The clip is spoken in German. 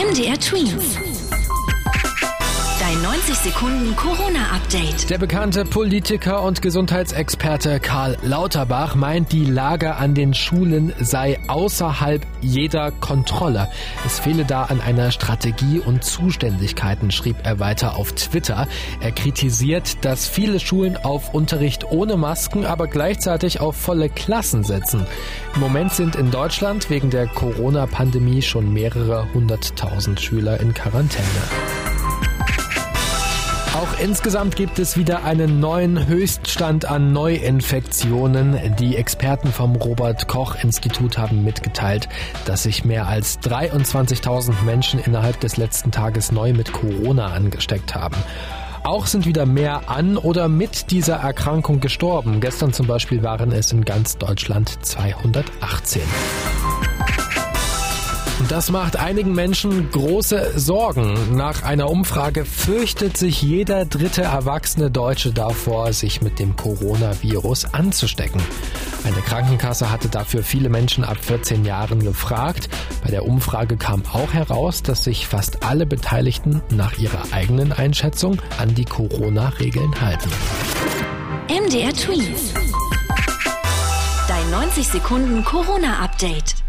MDR Twins. Dein 90 Sekunden Corona-Update. Der bekannte Politiker und Gesundheitsexperte Karl Lauterbach meint, die Lage an den Schulen sei außerhalb jeder Kontrolle. Es fehle da an einer Strategie und Zuständigkeiten, schrieb er weiter auf Twitter. Er kritisiert, dass viele Schulen auf Unterricht ohne Masken, aber gleichzeitig auf volle Klassen setzen. Im Moment sind in Deutschland wegen der Corona-Pandemie schon mehrere hunderttausend Schüler in Quarantäne. Auch insgesamt gibt es wieder einen neuen Höchststand an Neuinfektionen. Die Experten vom Robert Koch Institut haben mitgeteilt, dass sich mehr als 23.000 Menschen innerhalb des letzten Tages neu mit Corona angesteckt haben. Auch sind wieder mehr an oder mit dieser Erkrankung gestorben. Gestern zum Beispiel waren es in ganz Deutschland 218. Das macht einigen Menschen große Sorgen. Nach einer Umfrage fürchtet sich jeder dritte erwachsene Deutsche davor, sich mit dem Coronavirus anzustecken. Eine Krankenkasse hatte dafür viele Menschen ab 14 Jahren gefragt. Bei der Umfrage kam auch heraus, dass sich fast alle Beteiligten nach ihrer eigenen Einschätzung an die Corona-Regeln halten. MDR Twins. Dein 90 Sekunden Corona-Update.